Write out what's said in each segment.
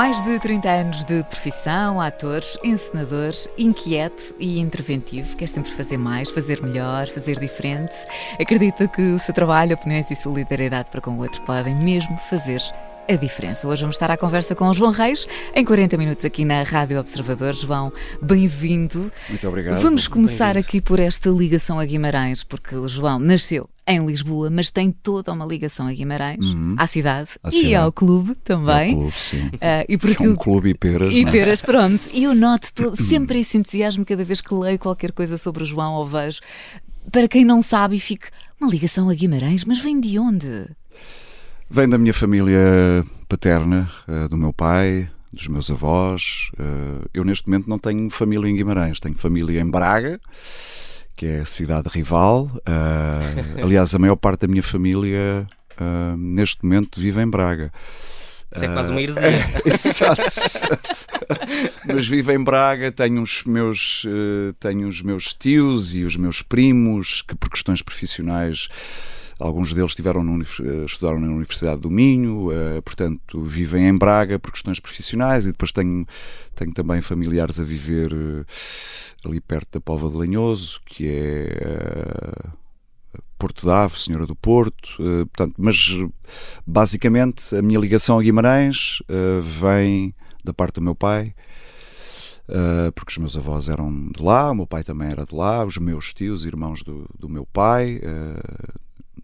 Mais de 30 anos de profissão, ator, encenador, inquieto e interventivo. Quer sempre fazer mais, fazer melhor, fazer diferente. Acredita que o seu trabalho, opiniões e solidariedade para com o outro podem mesmo fazer a diferença. Hoje vamos estar à conversa com o João Reis, em 40 minutos aqui na Rádio Observador. João, bem-vindo. Muito obrigado. Vamos começar aqui por esta ligação a Guimarães, porque o João nasceu em Lisboa, mas tem toda uma ligação a Guimarães, Uhum. à cidade À e cidade. ao clube também. Um clube, sim. Ah, e por É um clube e peras. e é? peras, pronto. E eu noto todo- sempre esse entusiasmo cada vez que leio qualquer coisa sobre o João ou vejo. Para quem não sabe fique, uma ligação a Guimarães, mas vem de onde? Vem da minha família paterna, eh, do meu pai, dos meus avós. Eh, Eu, neste momento, não tenho família em Guimarães, tenho família em Braga, que é a cidade rival. Eh, Aliás, a maior parte da minha família, eh, neste momento, vive em Braga. Isso é quase uma heresia. Exato. Mas vivo em Braga, tenho os meus tenho os meus tios e os meus primos que por questões profissionais alguns deles estiveram no eh, estudaram na Universidade do Minho, eh, portanto vivem em Braga por questões profissionais e depois tenho tenho também familiares a viver eh, ali perto da Pova de Lanhoso, que é Porto Dave, Senhora do Porto, portanto, mas basicamente a minha ligação a Guimarães vem da parte do meu pai, porque os meus avós eram de lá, o meu pai também era de lá, os meus tios, irmãos do, do meu pai,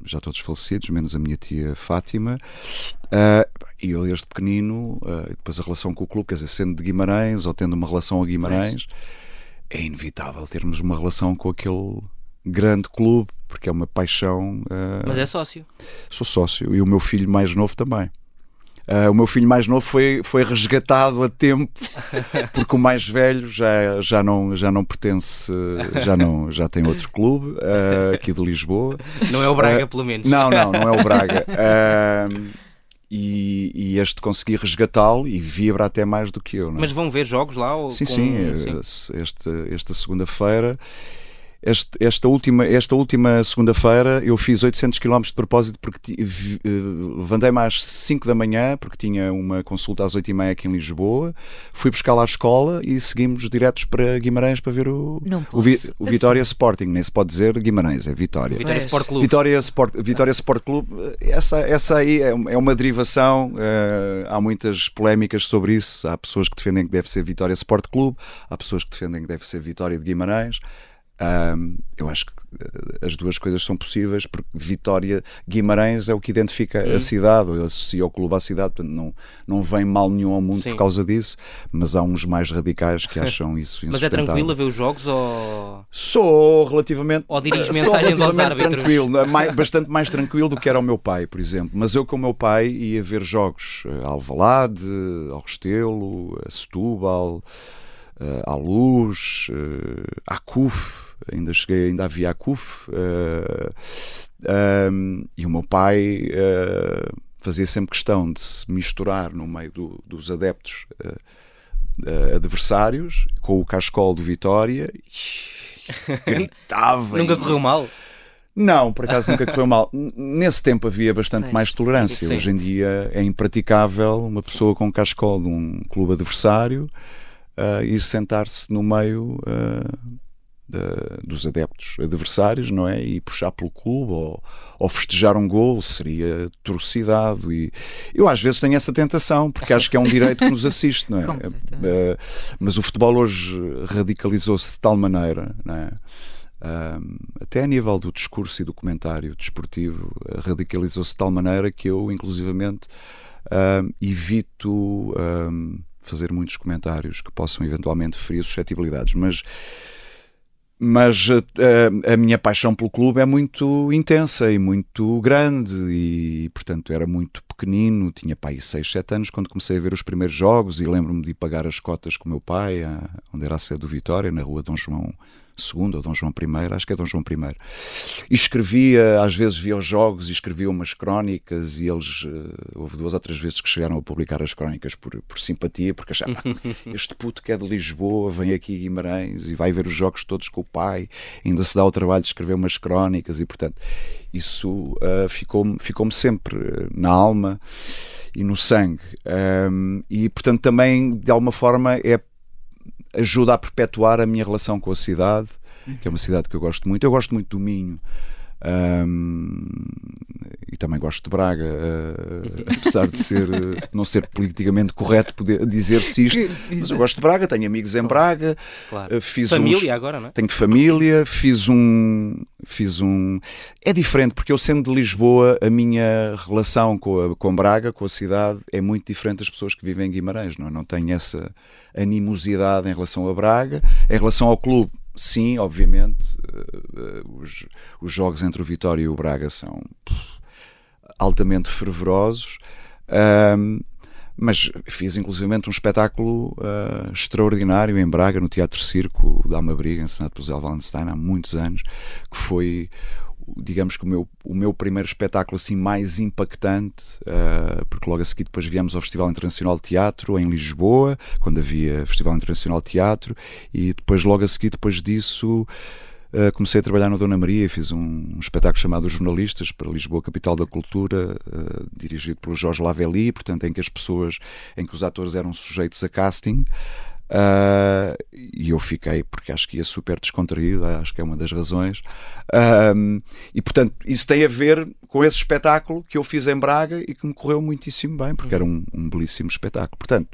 já todos falecidos, menos a minha tia Fátima. Eh, e eu desde pequenino, eh, depois a relação com o clube, quer dizer, sendo de Guimarães ou tendo uma relação a Guimarães, é inevitável termos uma relação com aquele grande clube, porque é uma paixão. eh, Mas é sócio. Sou sócio e o meu filho mais novo também. Ah, o meu filho mais novo foi, foi resgatado a tempo porque o mais velho já, já, não, já não pertence, já, não, já tem outro clube ah, aqui de Lisboa. Não é o Braga, Eh, pelo menos. Não, não, não é o Braga. Ah, e, e este consegui resgatá-lo e vibra até mais do que eu. É? Mas vão ver jogos lá? Ou Sim, com- sim, eh, Este, esta segunda-feira. Este- esta última, esta última segunda-feira eu fiz 800 km de propósito porque eh, levantei-me às 5 da manhã porque tinha uma consulta às 8 e meia aqui em Lisboa. Fui buscar lá a escola e seguimos diretos para Guimarães para ver o, o, Vi- o Vitória Sporting. Nem se pode dizer Guimarães, é Vitória. Vitória Pois. Sport Clube. Vitória Sport, Vitória Sport Clube, essa, essa aí é uma- é uma derivação. eh, há muitas polémicas sobre isso. Há pessoas que defendem que deve ser Vitória Sport Clube, há pessoas que defendem que deve ser Vitória de Guimarães. Ahm, eu acho que eh, as duas coisas são possíveis porque Vitória Guimarães é o que identifica a cidade, ou associa o clube à cidade, portanto não, não vem mal nenhum ao mundo Sim. por causa disso, mas há uns mais radicais que acham isso Mas é tranquilo a ver os jogos ou. Sou relativamente. Ou diriges mensagens aos árbitros? tranquilo, né? mais- bastante mais tranquilo do que era o meu pai, por exemplo. Mas eu com o meu pai ia ver jogos eh, a Alvalade, ao Restelo, a Setúbal, eh, à Luz, eh, à CUF. Ainda cheguei, ainda havia a CUF. eh, ahm, e o meu pai eh, fazia sempre questão de se misturar no meio do- dos adeptos eh, eh, adversários com o cascol do Vitória. Gritava. Nunca e- correu mal? não, por acaso nunca correu mal. Nesse tempo havia bastante Pois. mais tolerância. Hoje em dia é impraticável uma pessoa com um cascol de um clube adversário ir sentar-se no meio da- dos adeptos adversários, não é? E puxar pelo clube ou, ou festejar um gol seria atrocidade. E eu às vezes tenho essa tentação, porque acho que é um direito que nos assiste, não é? Ah, mas o futebol hoje radicalizou-se de tal maneira, não é? Até a nível do discurso e do comentário desportivo, uh, radicalizou-se de tal maneira que eu, inclusivamente, evito fazer muitos comentários que possam eventualmente ferir suscetibilidades. Mas mas a, a, minha paixão pelo clube é muito intensa e muito grande e, portanto, era muito pequenino, tinha pai 6, 7 anos quando comecei a ver os primeiros jogos e lembro-me de ir pagar as cotas com o meu pai, onde era a sede do Vitória, na rua Dom João II ou Dom João I, acho que é Dom João I. E escrevia, às vezes via os jogos e escrevia umas crónicas e eles, uh, houve duas ou três vezes que chegaram a publicar as crónicas por, por simpatia, porque achavam, este puto que é de Lisboa, vem aqui a Guimarães e vai ver os jogos todos com o pai, ainda se dá o trabalho de escrever umas crónicas e, portanto, isso uh, ficou-me ficou sempre na alma e no sangue. Um, e, portanto, também, de alguma forma, é ajuda a perpetuar a minha relação com a cidade, que é uma cidade que eu gosto muito. Eu gosto muito do Minho. Um, e também gosto de Braga, uh, apesar de ser, uh, não ser politicamente correto poder dizer-se isto, mas eu gosto de Braga, tenho amigos em Braga, claro. uh, fiz família uns, agora, não é? Tenho família, fiz um, fiz um. É diferente porque eu sendo de Lisboa, a minha relação com, a, com Braga, com a cidade, é muito diferente das pessoas que vivem em Guimarães, não, é? não tenho essa animosidade em relação a Braga, em relação ao clube sim, obviamente, uh, os, os, jogos entre o Vitória e o Braga são altamente fervorosos. Um, mas fiz inclusivamente um espetáculo uh, extraordinário em Braga, no Teatro Circo da Almabriga, ensinado por Zé há muitos anos, que foi digamos que o meu, o meu primeiro espetáculo assim mais impactante, uh, porque logo a seguir depois viemos ao Festival Internacional de Teatro em Lisboa, quando havia Festival Internacional de Teatro, e depois logo a seguir depois disso Uh, comecei a trabalhar na Dona Maria, fiz um, um, espetáculo chamado Jornalistas para Lisboa, capital da cultura, uh, dirigido pelo Jorge Lavelli, portanto em que as pessoas, em que os atores eram sujeitos a casting. Uh, e eu fiquei, porque acho que ia super descontraído, acho que é uma das razões. Uh, e portanto, isso tem a ver com esse espetáculo que eu fiz em Braga e que me correu muitíssimo bem, porque era um, um belíssimo espetáculo. Portanto,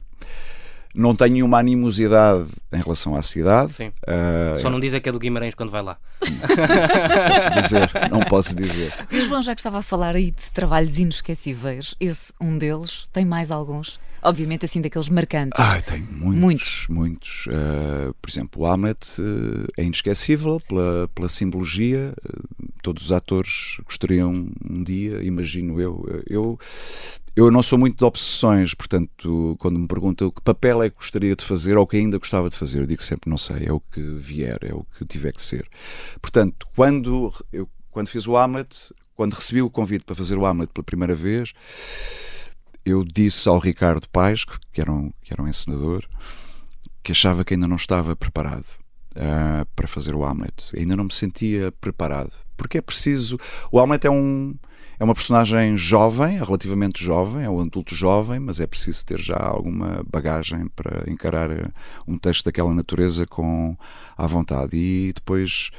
não tenho nenhuma animosidade em relação à cidade. Sim. Uh, Só não dizer que é do Guimarães quando vai lá. Não posso dizer, não posso dizer. E João, já que estava a falar aí de trabalhos inesquecíveis, esse um deles, tem mais alguns? Obviamente, assim, daqueles marcantes. Ah, tem muitos. Muitos. muitos. Uh, por exemplo, o Hamlet uh, é inesquecível pela, pela simbologia. Uh, todos os atores gostariam um dia, imagino eu. Eu eu não sou muito de obsessões, portanto, quando me perguntam que papel é que gostaria de fazer ou que ainda gostava de fazer, eu digo sempre não sei, é o que vier, é o que tiver que ser. Portanto, quando eu quando fiz o Hamlet, quando recebi o convite para fazer o Hamlet pela primeira vez, eu disse ao Ricardo Paes, que era um, que era um encenador, que achava que ainda não estava preparado uh, para fazer o Hamlet. Ainda não me sentia preparado. Porque é preciso. O Hamlet é um é uma personagem jovem, relativamente jovem, é um adulto jovem, mas é preciso ter já alguma bagagem para encarar eh, um texto daquela natureza com à vontade. E depois,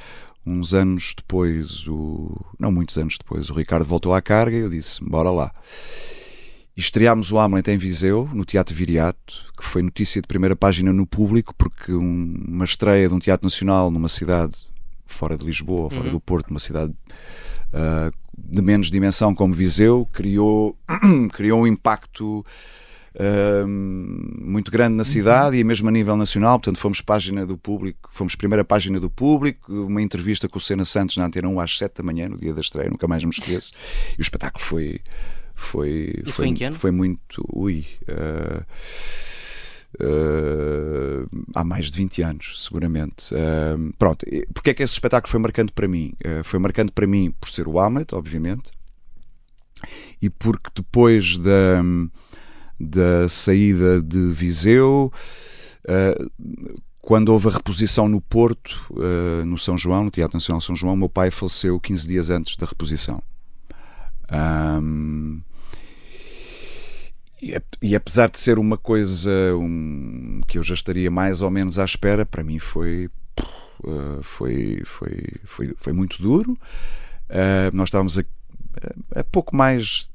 uns anos depois, o, não muitos anos depois, o Ricardo voltou à carga e eu disse: bora lá. E estreámos o Hamlet em Viseu, no Teatro Viriato, que foi notícia de primeira página no público, porque um, uma estreia de um teatro nacional numa cidade fora de Lisboa, fora uhum. do Porto, uma cidade uh, de menos dimensão como Viseu, criou, criou um impacto uh, muito grande na cidade uhum. e mesmo a nível nacional. Portanto, fomos página do público, fomos primeira página do público, uma entrevista com o Sena Santos na Antena 1 às 7 da manhã, no dia da estreia, nunca mais me esqueço. E o espetáculo foi. Foi, foi, foi, foi muito. Ui. Uh, Uh, há mais de 20 anos, seguramente. Uh, pronto, porque é que esse espetáculo foi marcante para mim? Uh, foi marcante para mim por ser o Hamlet, obviamente, e porque depois da, da saída de Viseu, quando houve a reposição no Porto, no São João, no Teatro Nacional São João, meu pai faleceu 15 dias antes da reposição. Um, e, apesar de ser uma coisa um, que eu já estaria mais ou menos à espera, para mim foi, uh, foi, foi, foi, foi muito duro. Uh, nós estávamos a, a, pouco mais.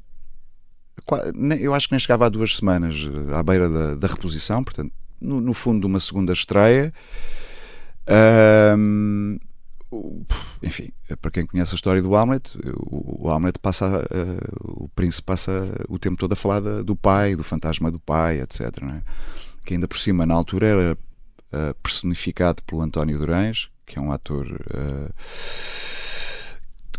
Eu acho que nem chegava a duas semanas eh, à beira da, da reposição, portanto, no, no, fundo, de uma segunda estreia. Enfim, para quem conhece a história do Hamlet, o, Hamlet passa, uh, o príncipe passa o tempo todo a falar do pai, do fantasma do pai, etc. É? Que ainda por cima, na altura, era uh, personificado pelo António Durães, que é um ator uh,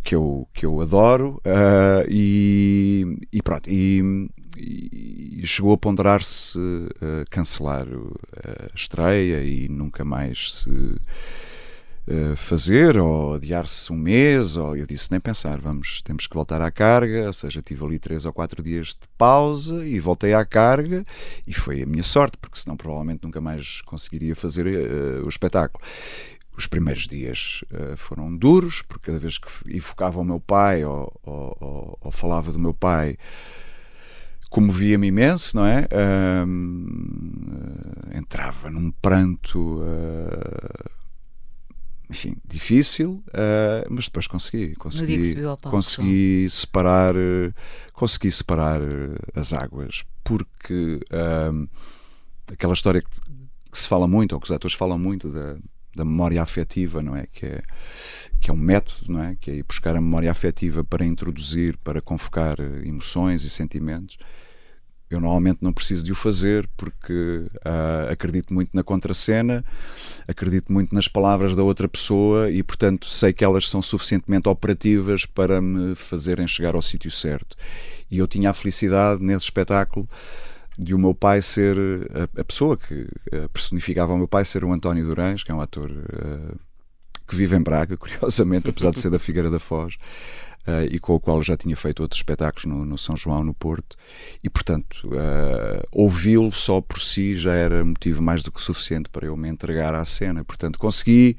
que, eu, que eu adoro, uh, e, e, pronto. E, e chegou a ponderar-se cancelar a estreia e nunca mais se eh, fazer ou adiar-se um mês, ou eu disse nem pensar, vamos, temos que voltar à carga, ou seja, tive ali três ou quatro dias de pausa e voltei à carga e foi a minha sorte, porque senão provavelmente nunca mais conseguiria fazer uh, o espetáculo. Os primeiros dias uh, foram duros, porque cada vez que evocava o meu pai ou, ou, ou, falava do meu pai, comovia-me imenso, não é? Uh, entrava num pranto uh, enfim, difícil, uh, mas depois consegui, consegui, palco, consegui separar, consegui separar as águas, porque uh, aquela história que, que, se fala muito, ou que os atores falam muito da, da memória afetiva, não é? Que é que é um método, não é? Que é ir buscar a memória afetiva para introduzir, para convocar emoções e sentimentos eu normalmente não preciso de o fazer porque uh, acredito muito na contracena, acredito muito nas palavras da outra pessoa e, portanto, sei que elas são suficientemente operativas para me fazerem chegar ao sítio certo. E eu tinha a felicidade nesse espetáculo de o meu pai ser a, a pessoa que personificava o meu pai ser o António Durães, que é um ator uh, que vive em Braga, curiosamente, apesar de ser da Figueira da Foz uh, e com o qual já tinha feito outros espetáculos no, no São João, no Porto, e portanto uh, ouvi-lo só por si já era motivo mais do que suficiente para eu me entregar à cena. Portanto, consegui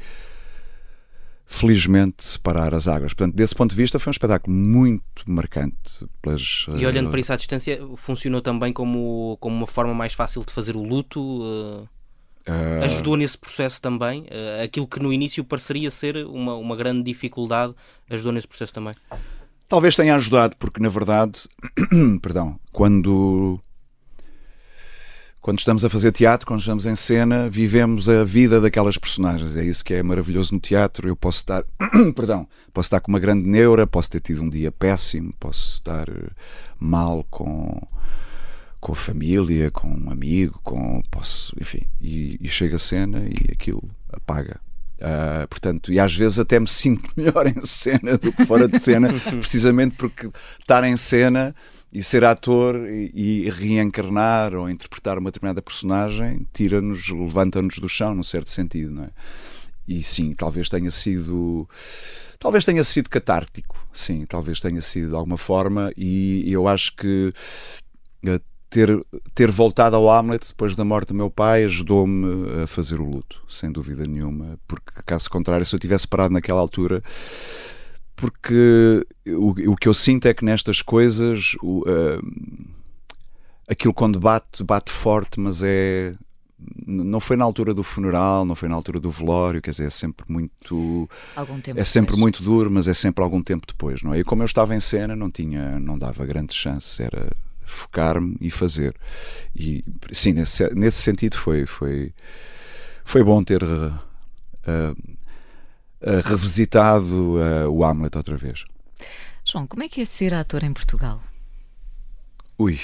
felizmente separar as águas. Portanto, desse ponto de vista, foi um espetáculo muito marcante. Pelas, e olhando uh, para isso à distância, funcionou também como, como uma forma mais fácil de fazer o luto? Uh... Uh... Ajudou nesse processo também? Uh, aquilo que no início pareceria ser uma, uma grande dificuldade, ajudou nesse processo também? Talvez tenha ajudado, porque na verdade, perdão, quando quando estamos a fazer teatro, quando estamos em cena, vivemos a vida daquelas personagens. É isso que é maravilhoso no teatro. Eu posso estar, perdão, posso estar com uma grande neura, posso ter tido um dia péssimo, posso estar eh, mal com com a família, com um amigo, com posso, enfim, e, e chega a cena e aquilo apaga. Uh, portanto, e às vezes até me sinto melhor em cena do que fora de cena, precisamente porque estar em cena e ser ator e, e reencarnar ou interpretar uma determinada personagem tira-nos, levanta-nos do chão, num certo sentido, não é? E sim, talvez tenha sido talvez tenha sido catártico, sim, talvez tenha sido de alguma forma, e eu acho que eh, ter, ter voltado ao Hamlet depois da morte do meu pai ajudou-me a fazer o luto, sem dúvida nenhuma, porque caso contrário, se eu tivesse parado naquela altura, porque o, o que eu sinto é que nestas coisas o, uh, aquilo quando bate, bate forte, mas é não foi na altura do funeral, não foi na altura do velório, quer dizer, é sempre muito é sempre muito duro, mas é sempre algum tempo depois, não é? E como eu estava em cena, não tinha, não dava grandes chances, era focar-me e fazer. E sim, nesse, nesse sentido foi, foi, foi bom ter uh, uh, revisitado uh, o Hamlet outra vez. João, como é que é ser ator em Portugal? Ui,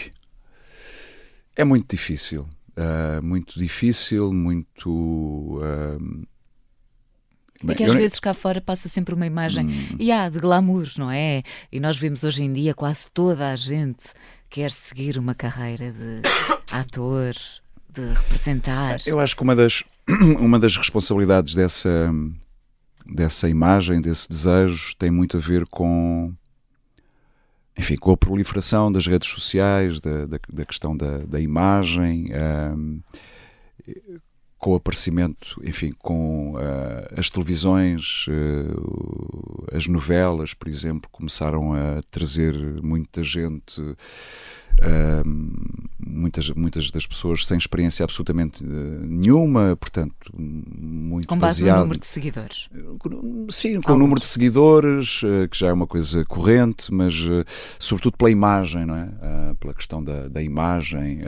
é muito difícil. muito difícil, muito. Bem, é que às vezes cá fora passa sempre uma imagem hum. yeah, de glamour, não é? E nós vemos hoje em dia quase toda a gente quer seguir uma carreira de ator, de representar? Eu acho que uma das, uma das responsabilidades dessa, dessa imagem, desse desejo, tem muito a ver com. Enfim, com a proliferação das redes sociais, da, da, da questão da, da imagem, com o aparecimento, enfim, com uh, as televisões, uh, as novelas, por exemplo, começaram a trazer muita gente, uh, muitas, muitas das pessoas sem experiência absolutamente nenhuma, portanto, muito Com base baseado, no número de seguidores. Sim, com o número de seguidores, que já é uma coisa corrente, mas sobretudo pela imagem, não é? pela questão da, da imagem.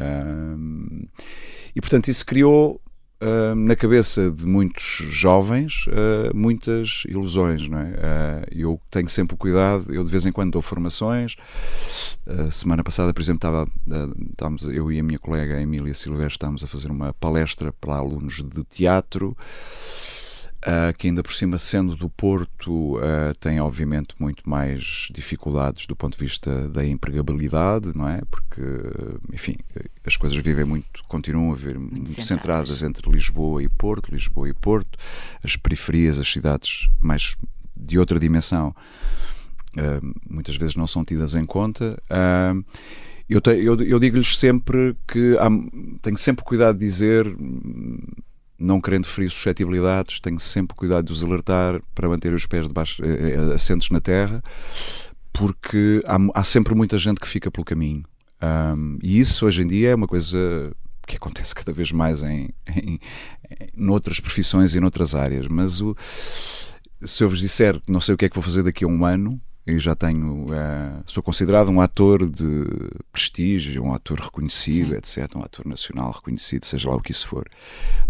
e, portanto, isso criou Uh, na cabeça de muitos jovens uh, muitas ilusões, não é? Uh, eu tenho sempre cuidado, eu de vez em quando dou formações. semana passada, por exemplo, estava, estávamos, eu e a minha colega Emília Silvestre estávamos a fazer uma palestra para alunos de teatro. Uh, que ainda por cima, sendo do Porto, uh, tem obviamente muito mais dificuldades do ponto de vista da empregabilidade, não é? Porque, enfim, as coisas vivem muito, continuam a viver muito, muito centradas entre Lisboa e Porto, Lisboa e Porto, as periferias, as cidades mais de outra dimensão, uh, muitas vezes não são tidas em conta. eu, eu, eu digo-lhes sempre que há, tenho sempre cuidado de dizer não querendo ferir suscetibilidades, tenho sempre cuidado de os alertar para manter os pés debaixo, eh, eh, assentos na terra, porque há, há, sempre muita gente que fica pelo caminho. Um, e isso hoje em dia é uma coisa que acontece cada vez mais em, em, em noutras profissões e noutras áreas. Mas o, se eu vos disser que não sei o que é que vou fazer daqui a um ano, e já tenho uh, sou considerado um ator de prestígio, um ator reconhecido, Sim. etc, um ator nacional reconhecido, seja lá o que isso for.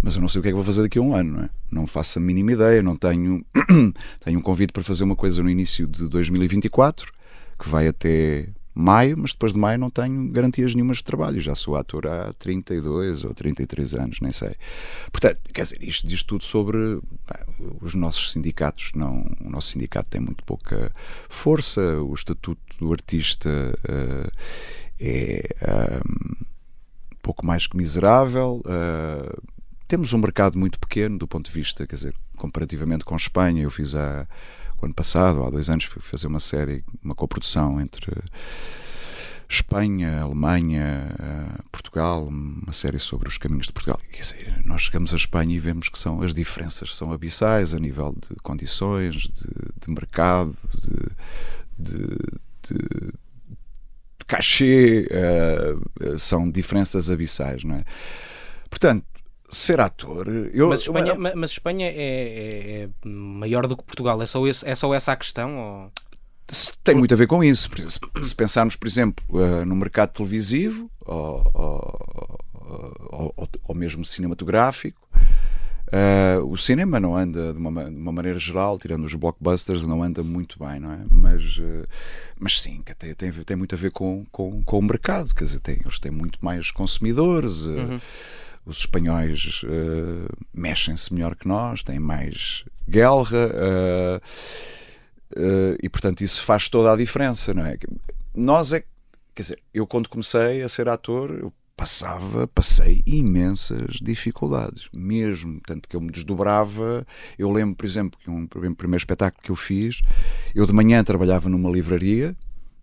Mas eu não sei o que é que vou fazer daqui a um ano, não é? Não faço a mínima ideia, não tenho tenho um convite para fazer uma coisa no início de 2024 que vai até maio, mas depois de maio não tenho garantias nenhumas de trabalho. Já sou ator há 32 ou 33 anos, nem sei. Portanto, quer dizer, isto diz tudo sobre os nossos sindicatos. Não, o nosso sindicato tem muito pouca força, o estatuto do artista uh, é um, pouco mais que miserável. Uh, temos um mercado muito pequeno do ponto de vista, quer dizer, comparativamente com Espanha, eu fiz há o ano passado, há dois anos, fui fazer uma série, uma coprodução entre Espanha, Alemanha, eh, Portugal, uma série sobre os caminhos de Portugal. Dizer, nós chegamos a Espanha e vemos que são as diferenças são abissais a nível de condições, de, de mercado, de, de, de cachê, uh, são diferenças abissais, não é? Portanto, ser ator. Eu, mas, Espanha, eu, mas Espanha é, é, é, maior do que Portugal, é só, esse, é só essa a questão? Ou... Tem muito a ver com isso. Se pensarmos, por exemplo, uh, no mercado televisivo ou, ou, ou, ou mesmo cinematográfico, uh, o cinema não anda, de uma, de uma, maneira geral, tirando os blockbusters, não anda muito bem, não é? Mas, uh, mas sim, tem, tem, tem, muito a ver com, com, com o mercado. Quer dizer, tem, eles têm muito mais consumidores. Uhum os espanhóis uh, mexem-se melhor que nós, têm mais guerra uh, e, portanto, isso faz toda a diferença, não é? Nós é, quer dizer, eu quando comecei a ser ator, eu passava, passei imensas dificuldades, mesmo, tanto que eu me desdobrava. Eu lembro, por exemplo, que um primeiro espetáculo que eu fiz, eu de manhã trabalhava numa livraria,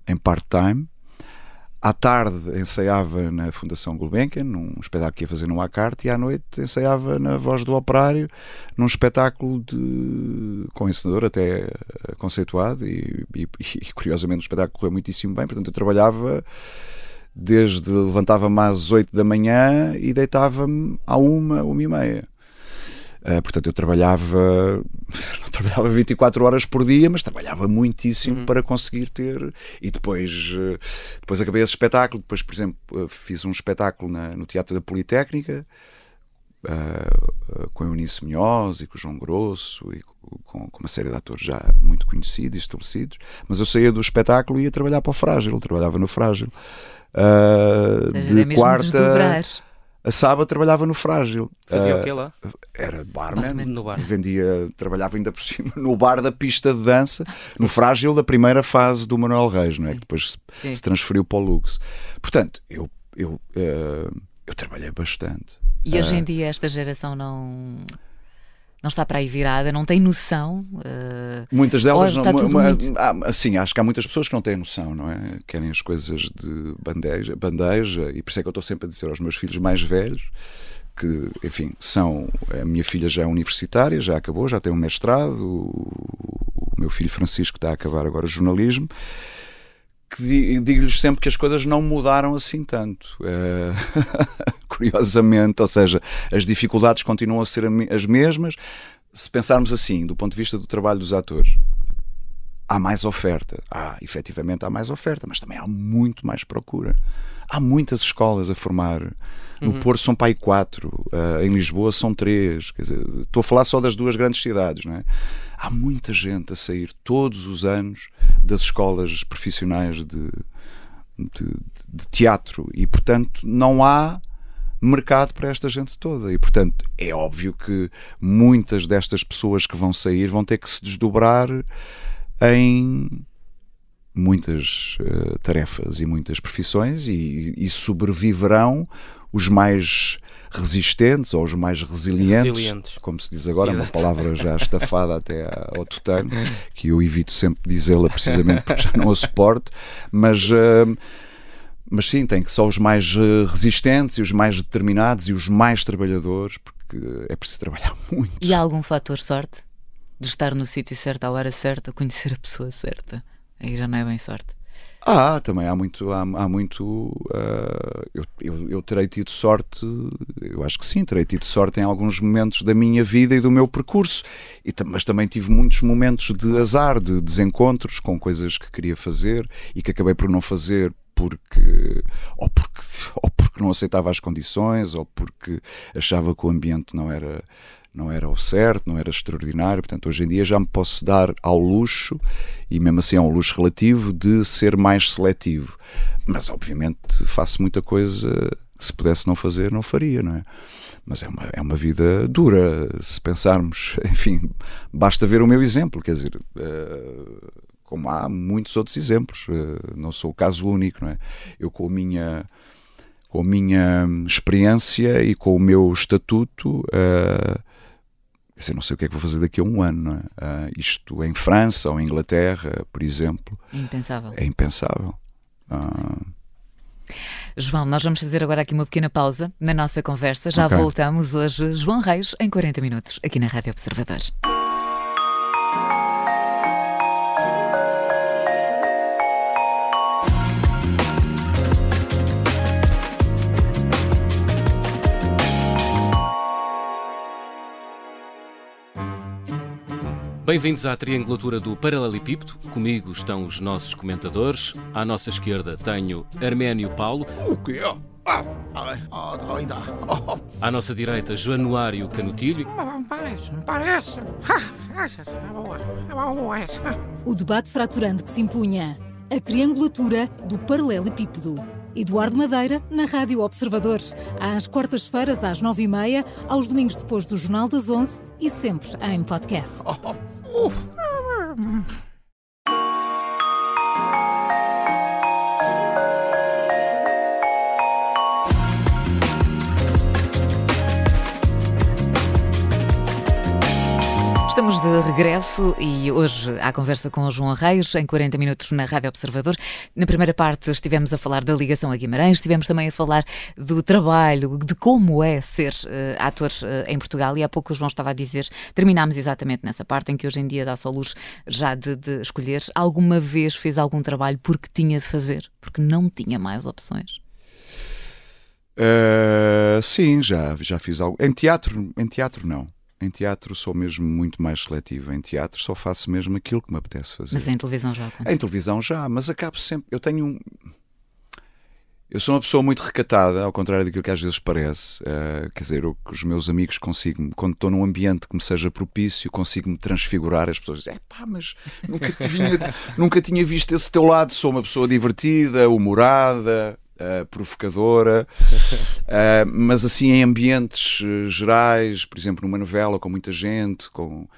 em part-time, à tarde ensaiava na Fundação Gulbenkian, num espetáculo que ia fazer no Acarte, e à noite ensaiava na Voz do Operário, num espetáculo de... com encenador até conceituado, e, e, e curiosamente o espetáculo correu muitíssimo bem, portanto eu trabalhava desde levantava-me às 8 da manhã e deitava-me à uma, uma e meia. Uh, portanto, eu trabalhava, não trabalhava 24 horas por dia, mas trabalhava muitíssimo uhum. para conseguir ter. E depois, uh, depois acabei esse espetáculo. Depois, por exemplo, uh, fiz um espetáculo na, no Teatro da Politécnica com a Eunice Minhoz e com o João Grosso e com, com, uma série de atores já muito conhecidos e estabelecidos. Mas eu saía do espetáculo e ia trabalhar para o Frágil. Trabalhava no Frágil. de quarta a sábado trabalhava no Frágil. Fazia uh, o quê lá? Era barman. barman. No bar. Vendia, trabalhava ainda por cima no bar da pista de dança, no Frágil da primeira fase do Manuel Reis, não é? Que depois se, se, transferiu para o Lux. Portanto, eu, eu, uh, eu trabalhei bastante. E hoje em dia esta geração não não está para aí virada, não tem noção. Uh, muitas delas não. Uma, muito... assim, acho que há muitas pessoas que não têm noção, não é? Querem as coisas de bandeja, bandeja, e por isso é que eu estou sempre a dizer aos meus filhos mais velhos que, enfim, são. A minha filha já é universitária, já acabou, já tem um mestrado, o, o meu filho Francisco está a acabar agora jornalismo que digo-lhes sempre que as coisas não mudaram assim tanto. Uh, curiosamente, ou seja, as dificuldades continuam a ser as mesmas. Se pensarmos assim, do ponto de vista do trabalho dos atores, há mais oferta. Há, efetivamente, há mais oferta, mas também há muito mais procura. Há muitas escolas a formar. No uhum. Porto são pai quatro, uh, em Lisboa são três. Quer dizer, estou a falar só das duas grandes cidades, não é? Há muita gente a sair todos os anos das escolas profissionais de, de, de teatro e, portanto, não há mercado para esta gente toda. E, portanto, é óbvio que muitas destas pessoas que vão sair vão ter que se desdobrar em muitas uh, tarefas e muitas profissões e, e, sobreviverão os mais resistentes ou os mais resilientes, resilientes. como se diz agora, Exato. uma palavra já estafada até ao tutano, que eu evito sempre dizê-la precisamente porque já não a suporto, mas. Uh, mas sim, tem que só os mais eh, resistentes e os mais determinados e os mais trabalhadores, porque é preciso trabalhar muito. E há algum fator sorte? De estar no sítio certo, à hora certa, conhecer a pessoa certa? Aí já não é bem sorte. Ah, também há muito. Há, há muito uh, eu, eu, eu, terei tido sorte, eu acho que sim, terei tido sorte em alguns momentos da minha vida e do meu percurso, e, mas também tive muitos momentos de azar, de desencontros com coisas que queria fazer e que acabei por não fazer porque ou porque ou porque não aceitava as condições ou porque achava que o ambiente não era não era o certo, não era extraordinário. Portanto, hoje em dia já me posso dar ao luxo, e mesmo assim é um luxo relativo, de ser mais seletivo. Mas, obviamente, faço muita coisa se pudesse não fazer, não faria, não é? Mas é uma, é uma vida dura, se pensarmos. Enfim, basta ver o meu exemplo, quer dizer. Uh, como há muitos outros exemplos, uh, não sou o caso único, não é? Eu, com a minha com a minha experiência e com o meu estatuto, uh, eu não sei o que é que vou fazer daqui a um ano, não é? Uh, isto em França ou em Inglaterra, por exemplo. Impensável. É impensável. Uh... João, nós vamos fazer agora aqui uma pequena pausa na nossa conversa. Já okay. voltamos hoje, João Reis, em 40 minutos, aqui na Rádio Observador. Bem-vindos à triangulatura do Paralelepípedo. Comigo estão os nossos comentadores. À nossa esquerda tenho Arménio Paulo. O quê? Ah, ainda. À nossa direita, Januário Canutilho. Parece, parece. O debate fraturante que se impunha. A triangulatura do Paralelepípedo. Eduardo Madeira, na Rádio Observador. Às quartas-feiras, às nove e meia, aos domingos depois do Jornal das Onze e sempre em podcast. Oof. De regresso e hoje há conversa com o João Reis em 40 minutos na Rádio Observador. Na primeira parte estivemos a falar da ligação a Guimarães, estivemos também a falar do trabalho, de como é ser uh, ator uh, em Portugal e há pouco o João estava a dizer, terminámos exatamente nessa parte em que hoje em dia dá-se ao luz já de, de escolher. Alguma vez fez algum trabalho porque tinha de fazer, porque não tinha mais opções? Uh, sim, já, já fiz algo. Em teatro, em teatro não. Em teatro sou mesmo muito mais seletivo. Em teatro só faço mesmo aquilo que me apetece fazer. Mas em televisão já acontece? Em televisão já, mas acabo sempre. Eu tenho um. Eu sou uma pessoa muito recatada, ao contrário daquilo que às vezes parece. Uh, quer dizer, eu, os meus amigos consigo, quando estou num ambiente que me seja propício, consigo-me transfigurar. As pessoas dizem: pá, mas nunca, vinha, nunca tinha visto esse teu lado. Sou uma pessoa divertida, humorada, uh, provocadora, uh, mas assim em ambientes uh, gerais, por exemplo, numa novela com muita gente, com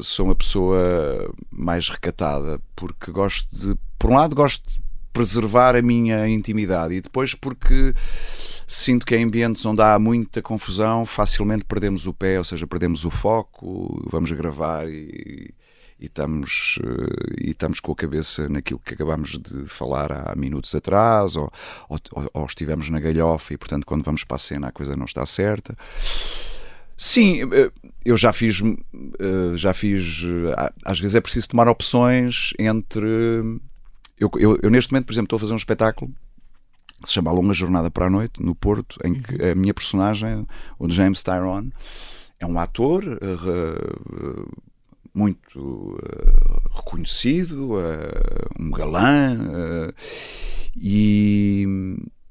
sou uma pessoa mais recatada porque gosto de, por um lado, gosto de preservar a minha intimidade e depois porque sinto que em ambientes onde há muita confusão facilmente perdemos o pé, ou seja, perdemos o foco, vamos gravar e e estamos, eh, e estamos com a cabeça naquilo que acabamos de falar há minutos atrás, ou, ou, ou estivemos na galhofa e, portanto, quando vamos para a cena a coisa não está certa. Sim, eh, eu já fiz, eh, já fiz. Às vezes é preciso tomar opções entre. Eu, eu, eu, neste momento, por exemplo, estou a fazer um espetáculo que se chama A Longa Jornada para a Noite, no Porto, em que uhum. a minha personagem, o James Tyrone, é um ator muito uh, reconhecido, uh, um galã, uh, e,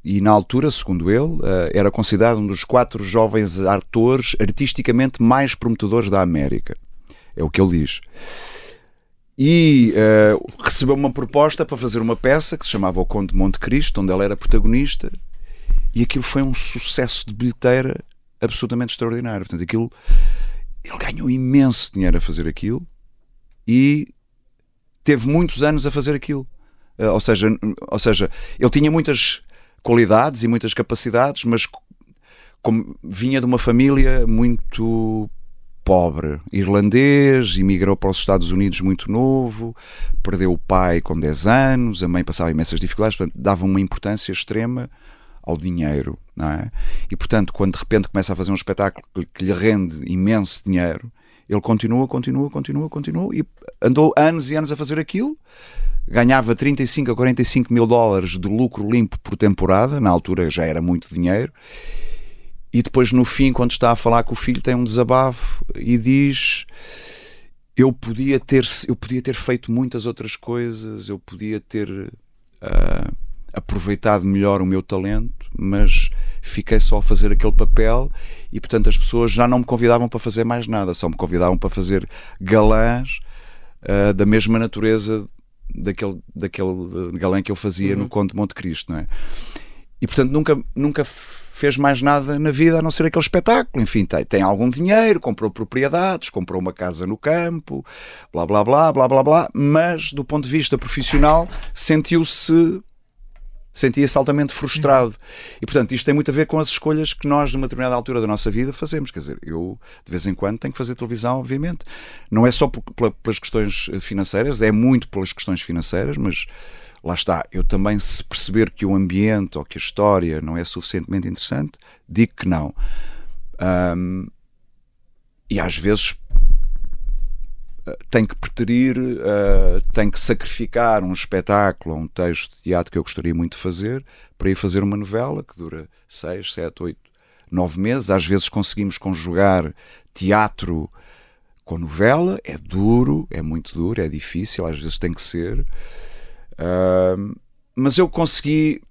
e na altura, segundo ele, era considerado um dos quatro jovens atores artisticamente mais prometedores da América. É o que ele diz. E recebeu uma proposta para fazer uma peça que se chamava O Conde de Monte Cristo, onde ela era protagonista, E aquilo foi um sucesso de bilheteira absolutamente extraordinário. Portanto, aquilo. Ele ganhou imenso dinheiro a fazer aquilo e teve muitos anos a fazer aquilo. Uh, ou, seja, ou seja, ele tinha muitas qualidades e muitas capacidades, mas como vinha de uma família muito pobre, irlandês, emigrou para os Estados Unidos muito novo, perdeu o pai com 10 anos, a mãe passava imensas dificuldades, portanto, dava uma importância extrema ao dinheiro, não é? E portanto, quando de repente começa a fazer um espetáculo que lhe rende imenso dinheiro, ele continua, continua, continua, continua e andou anos e anos a fazer aquilo. Ganhava 35 a 45 mil dólares de lucro limpo por temporada, na altura já era muito dinheiro, e depois no fim, quando está a falar com o filho, tem um desabafo e diz: eu podia ter, eu podia ter feito muitas outras coisas, eu podia ter uh, aproveitado melhor o meu talento, mas fiquei só a fazer aquele papel e portanto as pessoas já não me convidavam para fazer mais nada, só me convidavam para fazer galãs uh, da mesma natureza daquele, daquele galã que eu fazia uhum. no Conde de Monte Cristo, não é? E portanto nunca, nunca fez mais nada na vida a não ser aquele espetáculo. Enfim, tem, tem algum dinheiro, comprou propriedades, comprou uma casa no campo, blá blá blá, blá blá blá, mas do ponto de vista profissional sentiu-se sentia-se altamente frustrado. E, portanto, isto tem muito a ver com as escolhas que nós, numa determinada altura da nossa vida, fazemos. Quer dizer, eu, de vez em quando, tenho que fazer televisão, obviamente. Não é só por, pelas questões financeiras, é muito pelas questões financeiras, mas lá está, eu também se perceber que o ambiente ou que a história não é suficientemente interessante, digo que não. Um, e às vezes tem que preterir, uh, tem que sacrificar um espetáculo, um texto de teatro que eu gostaria muito de fazer, para ir fazer uma novela que dura 6, 7, 8, 9 meses. Às vezes conseguimos conjugar teatro com novela, é duro, é muito duro, é difícil, às vezes tem que ser mas eu consegui,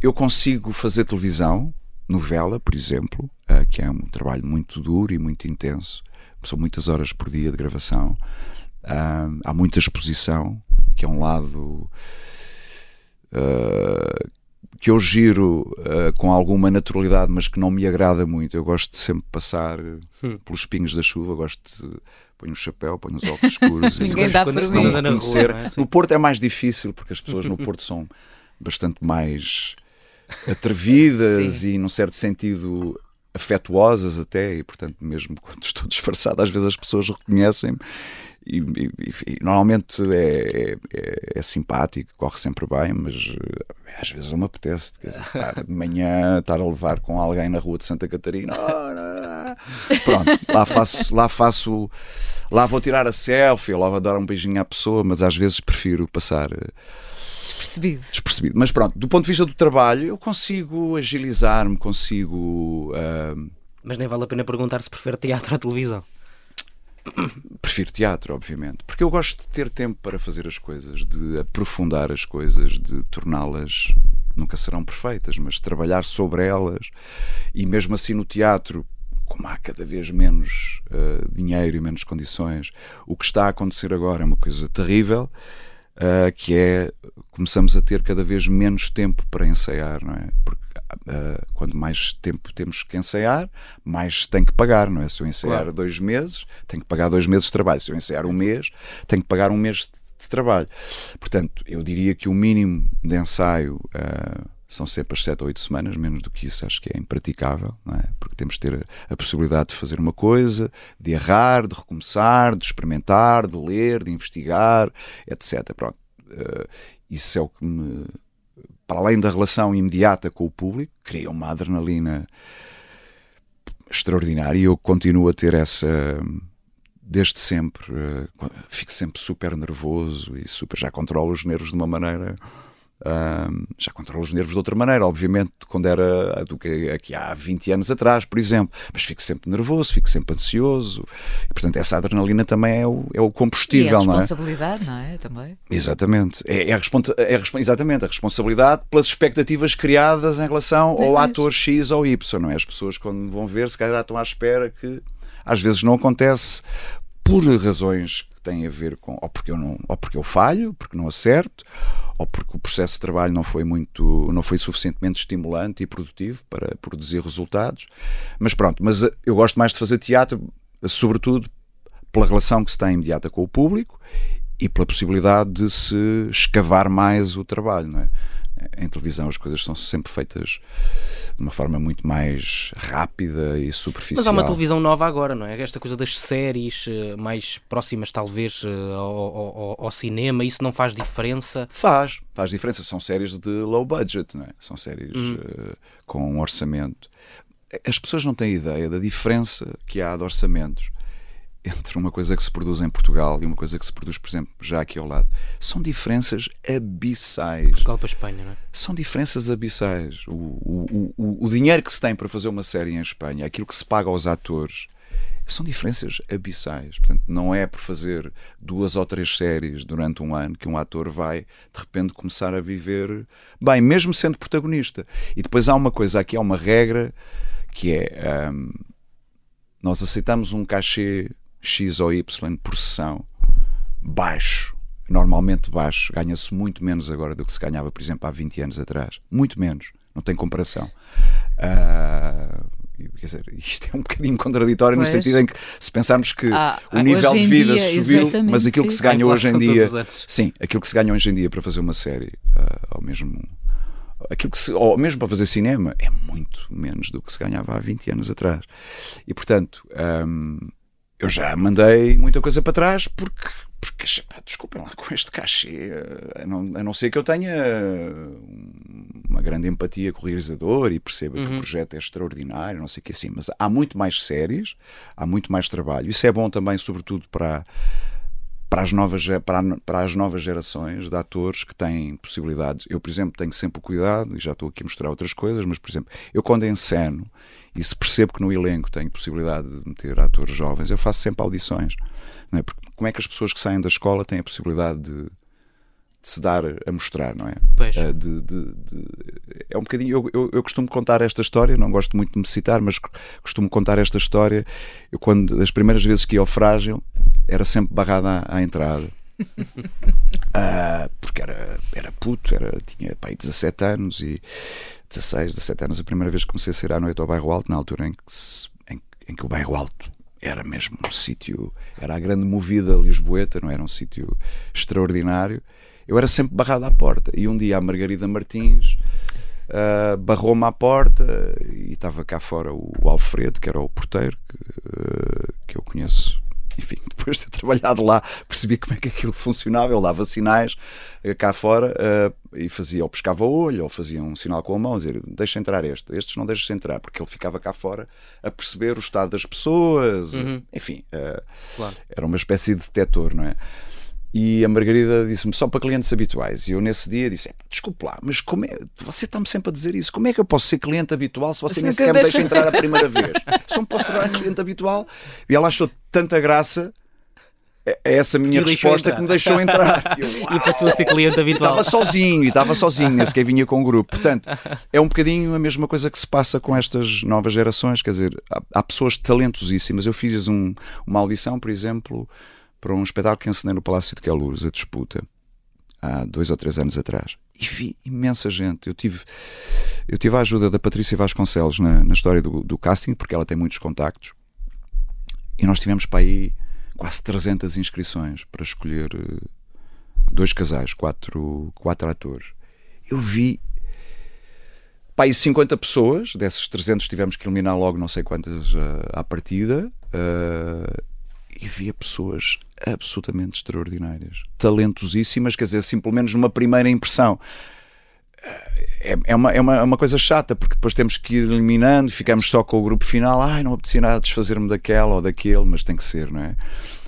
eu consigo fazer televisão, novela, por exemplo, uh, que é um trabalho muito duro e muito intenso. São muitas horas por dia de gravação. Uh, há muita exposição, que é um lado uh, que eu giro com alguma naturalidade, mas que não me agrada muito. Eu gosto de sempre passar hum. pelos pingos da chuva, gosto de ponho o chapéu, ponho os óculos escuros. Ninguém dá para não me reconhecer. Rua, é? No Porto é mais difícil, porque as pessoas no Porto são bastante mais atrevidas e, num certo sentido, afetuosas até, e portanto, mesmo quando estou disfarçado, às vezes as pessoas reconhecem-me. E, e, e, normalmente é, é, é, simpático, corre sempre bem, mas eh, às vezes não me apetece dizer, estar de manhã estar a levar com alguém na rua de Santa Catarina. Pronto, lá faço, lá faço lá vou tirar a selfie, lá vou dar um beijinho à pessoa, mas às vezes prefiro passar eh, despercebido. despercebido. Mas pronto, do ponto de vista do trabalho, eu consigo agilizar-me, consigo. Uh... Mas nem vale a pena perguntar se prefere teatro ou televisão. Prefiro teatro, obviamente, porque eu gosto de ter tempo para fazer as coisas, de aprofundar as coisas, de torná-las. Nunca serão perfeitas, mas trabalhar sobre elas e mesmo assim no teatro como há cada vez menos uh, dinheiro e menos condições, o que está a acontecer agora é uma coisa terrível, uh, que é começamos a ter cada vez menos tempo para ensaiar, não é? Porque uh, quando mais tempo temos que ensaiar, mais tem que pagar, não é? Se eu ensaiar claro. dois meses, tenho que pagar dois meses de trabalho. Se eu ensaiar um mês, tenho que pagar um mês de, de trabalho. Portanto, eu diria que o mínimo de ensaio uh, são sempre as 7 ou 8 semanas, menos do que isso acho que é impraticável, é? porque temos de ter a, possibilidade de fazer uma coisa, de errar, de recomeçar, de experimentar, de ler, de investigar, etc. Pronto. Uh, isso é o que me. Para além da relação imediata com o público, cria uma adrenalina extraordinária e eu continuo a ter essa desde sempre. Uh, fico sempre super nervoso e super já controlo os nervos de uma maneira Uh, já controlo os nervos de outra maneira, obviamente, quando era do que aqui há 20 anos atrás, por exemplo. Mas fico sempre nervoso, fico sempre ansioso. E, portanto, essa adrenalina também é o, é o combustível, e a responsabilidade, não é? não é? Também. Exatamente. É, é, a, é a, exatamente a responsabilidade pelas expectativas criadas em relação ao ator X ou Y, não é? As pessoas, quando vão ver, se calhar estão à espera que às vezes não acontece por razões têm a ver com ou porque eu não, ou porque eu falho, porque não acerto, ou porque o processo de trabalho não foi muito, não foi suficientemente estimulante e produtivo para produzir resultados. Mas pronto, mas eh, eu gosto mais de fazer teatro, sobretudo pela relação que se tem imediata com o público e pela possibilidade de se escavar mais o trabalho, não é? Em televisão as coisas são sempre feitas de uma forma muito mais rápida e superficial. Mas há uma televisão nova agora, não é? Esta coisa das séries eh, mais próximas, talvez, eh, ao, ao, ao, cinema, isso não faz diferença? Faz, faz diferença. São séries de low budget, não é? São séries hum. uh, com um orçamento. As pessoas não têm ideia da diferença que há de orçamentos entre uma coisa que se produz em Portugal e uma coisa que se produz, por exemplo, já aqui ao lado, são diferenças abissais. Portugal para a Espanha, não é? São diferenças abissais. O, o, o, o dinheiro que se tem para fazer uma série em Espanha, aquilo que se paga aos atores, são diferenças abissais. Portanto, não é por fazer duas ou três séries durante um ano que um ator vai, de repente, começar a viver bem, mesmo sendo protagonista. E depois há uma coisa, aqui há uma regra que é. Um, nós aceitamos um cachê X ou Y por sessão baixo, normalmente baixo, ganha-se muito menos agora do que se ganhava, por exemplo, há 20 anos atrás. Muito menos, não tem comparação. Uh, quer dizer, isto é um bocadinho contraditório pois. no sentido em que se pensarmos que ah, o nível de vida dia, subiu, mas aquilo sim. que se ganha hoje em dia, sim, aquilo que se ganha hoje em dia para fazer uma série, uh, ao mesmo aquilo que se, ou mesmo para fazer cinema, é muito menos do que se ganhava há 20 anos atrás. E portanto, um, eu já mandei muita coisa para trás porque, porque pá, desculpem lá, com este cachê, a não, a não ser que eu tenha uma grande empatia com o realizador e perceba uhum. que o uhum. projeto é extraordinário, não sei o que assim, mas há muito mais séries, há muito mais trabalho. Isso é bom também, sobretudo, para para as novas, para, para as novas gerações de atores que têm possibilidades. Eu, por exemplo, tenho sempre o cuidado, e já estou aqui a mostrar outras coisas, mas, por exemplo, eu quando enceno e se percebo que no elenco tenho possibilidade de meter atores jovens, eu faço sempre audições. Não é? Porque como é que as pessoas que saem da escola têm a possibilidade de, de se dar a mostrar, não é? Pois. Uh, de, de, de, é um bocadinho. Eu, eu, eu, costumo contar esta história, não gosto muito de me citar, mas costumo contar esta história. Eu, quando, das primeiras vezes que ia ao Frágil, era sempre barrada à, à entrada. uh, porque era, era puto, era, tinha pai 17 anos e 16, 17 anos, a primeira vez que comecei a sair à noite ao bairro Alto, na altura em que, se, em, em que o bairro Alto era mesmo um sítio, era a grande movida lisboeta, não era um sítio extraordinário. Eu era sempre barrado à porta. E um dia a Margarida Martins uh, barrou-me à porta e estava cá fora o, Alfredo, que era o porteiro, que, uh, que eu conheço enfim, depois de ter trabalhado lá, percebi como é que aquilo funcionava. Eu dava sinais uh, cá fora uh, e fazia, ou pescava o olho, ou fazia um sinal com a mão, dizer deixa entrar este, estes não deixas entrar, porque ele ficava cá fora a perceber o estado das pessoas, uhum. enfim, uh, claro. era uma espécie de detector, não é? E a Margarida disse-me só para clientes habituais. E eu nesse dia disse: desculpe lá, mas como é, você está-me sempre a dizer isso. Como é que eu posso ser cliente habitual se você nem sequer me deixa entrar a primeira vez? Só me posso tornar cliente habitual. E ela achou tanta graça é, é essa minha que resposta que me deixou entrar. Eu, e passou a ser cliente habitual. Estava sozinho, e estava sozinho, nem sequer vinha com o grupo. Portanto, é um bocadinho a mesma coisa que se passa com estas novas gerações. Quer dizer, há, há pessoas talentosíssimas. Eu fiz um, uma audição, por exemplo, para um espetáculo que ensinei no Palácio de Queluz, a disputa, há dois ou três anos atrás. E vi imensa gente. Eu tive, eu tive a ajuda da Patrícia Vasconcelos na, na história do, do casting, porque ela tem muitos contactos. E nós tivemos para aí quase 300 inscrições para escolher eh, dois casais, quatro, quatro atores. Eu vi para aí 50 pessoas, dessas 300 tivemos que eliminar logo não sei quantas uh, à partida. Uh, e via pessoas absolutamente extraordinárias, talentosíssimas, quer dizer, assim, pelo menos numa primeira impressão. É, é, uma, é uma, é uma coisa chata, porque depois temos que ir eliminando, ficamos só com o grupo final. Ai, não apetecia nada desfazer-me daquela ou daquele, mas tem que ser, não é?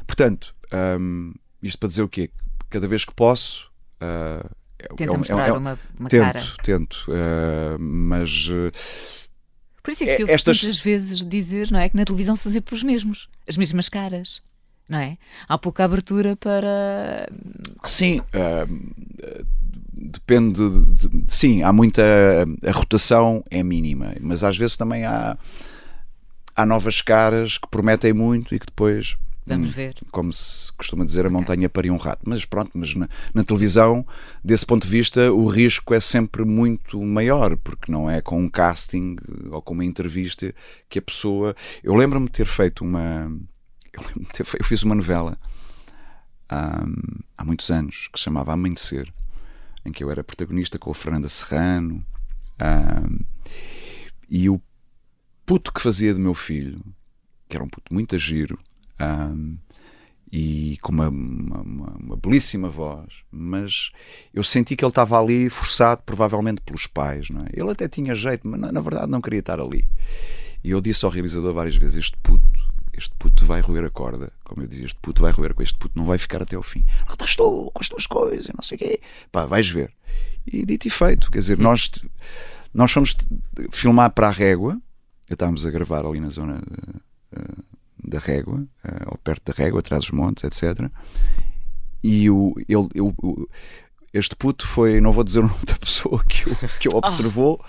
Portanto, um, isto para dizer o quê? Cada vez que posso. Uh, Tenta é, mostrar é, uma, uma tento, cara. Tento, uh, mas. Uh, por isso é que se eu estas... muitas vezes dizer, não é? Que na televisão se vê pelos mesmos, as mesmas caras não é? Há pouca abertura para. Sim, uh, depende. De, de, sim, há muita. A rotação é mínima, mas às vezes também há, há novas caras que prometem muito e que depois Vamos ver. Como se costuma dizer, a montanha paria um rato. Mas pronto, mas na, na, televisão, desse ponto de vista, o risco é sempre muito maior, porque não é com um casting ou com uma entrevista que a pessoa. Eu lembro-me de ter feito uma. Eu, ter feito, eu fiz uma novela há, há muitos anos que se chamava Amanhecer, em que eu era protagonista com a Fernanda Serrano. Um, e o puto que fazia de meu filho, que era um puto muito a giro, um, e com uma, uma, uma, belíssima voz, mas eu senti que ele estava ali forçado, provavelmente pelos pais. Não é? Ele até tinha jeito, mas na, verdade não queria estar ali. E eu disse ao realizador várias vezes: Este puto, este puto vai roer a corda. Como eu dizia, este puto vai roer com este puto, não vai ficar até ao fim. Não estás tu com as tuas coisas, não sei o quê. Pá, vais ver. E dito e feito, quer dizer, nós, nós fomos filmar para a régua. Estávamos a gravar ali na zona. Uh, da régua, uh, ou perto da régua, atrás dos montes, etc. E o, ele, eu, este puto foi, não vou dizer o nome da pessoa que o, que o observou.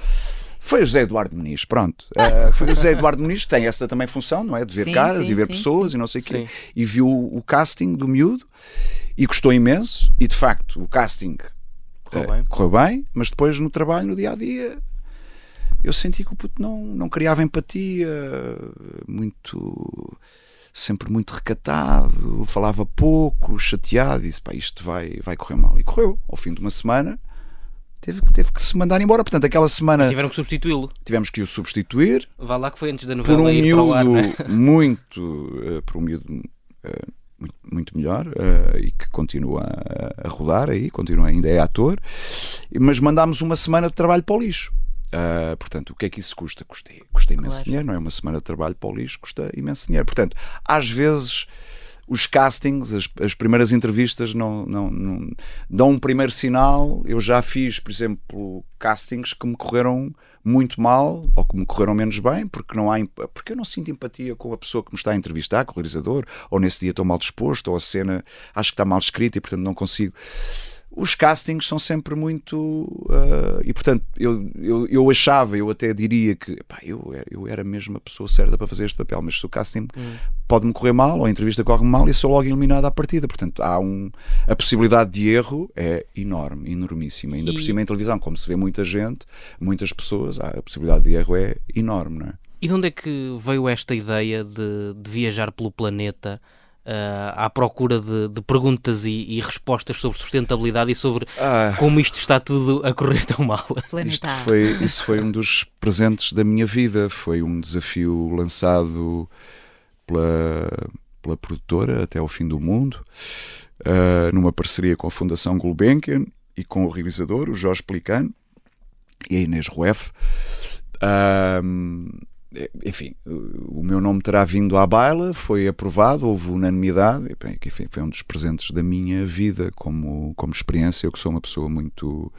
Foi o José Eduardo Muniz, pronto. Uh, foi o José Eduardo Muniz, que tem essa também função, não é? De ver sim, caras sim, e ver sim, pessoas e não sei o quê. E viu o casting do miúdo e gostou imenso. E de facto, o casting correu, uh, bem. correu bem, mas depois no trabalho, no dia a dia, eu senti que o puto não, não criava empatia, muito sempre muito recatado, falava pouco, chateado, disse, pá, isto vai, vai correr mal. E correu. Ao fim de uma semana, teve, teve que se mandar embora. Portanto, aquela semana. E tiveram que substituí-lo. Tivemos que o substituir. Vá lá que foi antes da novela. Por um miúdo ar, é? muito. Uh, por um miúdo. Uh, muito, muito melhor uh, e que continua a, a rodar aí, continua ainda é ator, mas mandámos uma semana de trabalho para o lixo. Uh, portanto, o que é que isso custa? Custa, custa imenso claro. dinheiro, não é? Uma semana de trabalho para o lixo custa imenso dinheiro. Portanto, às vezes os castings, as, as primeiras entrevistas não, não, não, dão um primeiro sinal. Eu já fiz, por exemplo, castings que me correram muito mal ou que me correram menos bem, porque não há porque eu não sinto empatia com a pessoa que me está a entrevistar, com o realizador, ou nesse dia estou mal disposto, ou a cena acho que está mal escrita e portanto não consigo os castings são sempre muito. Uh, e portanto, eu, eu, eu achava, eu até diria que pá, eu, eu era mesmo a pessoa certa para fazer este papel, mas se o casting hum. pode-me correr mal, ou a entrevista corre mal, e sou logo eliminado à partida. Portanto, há um. A possibilidade de erro é enorme, enormíssima. Ainda e... por cima em televisão, como se vê muita gente, muitas pessoas, a possibilidade de erro é enorme, não é? E de onde é que veio esta ideia de, de viajar pelo planeta? Uh, à procura de, de perguntas e, e, respostas sobre sustentabilidade e sobre ah, como isto está tudo a correr tão mal. Isto foi, isso foi um dos presentes da minha vida. Foi um desafio lançado pela, pela produtora Até ao Fim do Mundo, uh, numa parceria com a Fundação Gulbenkian e com o realizador, o Jorge Pelicano, e a Inês Rueff. Uh, enfim, o meu nome terá vindo à baila, foi aprovado, houve unanimidade, enfim, foi um dos presentes da minha vida como, como experiência. Eu que sou uma pessoa muito,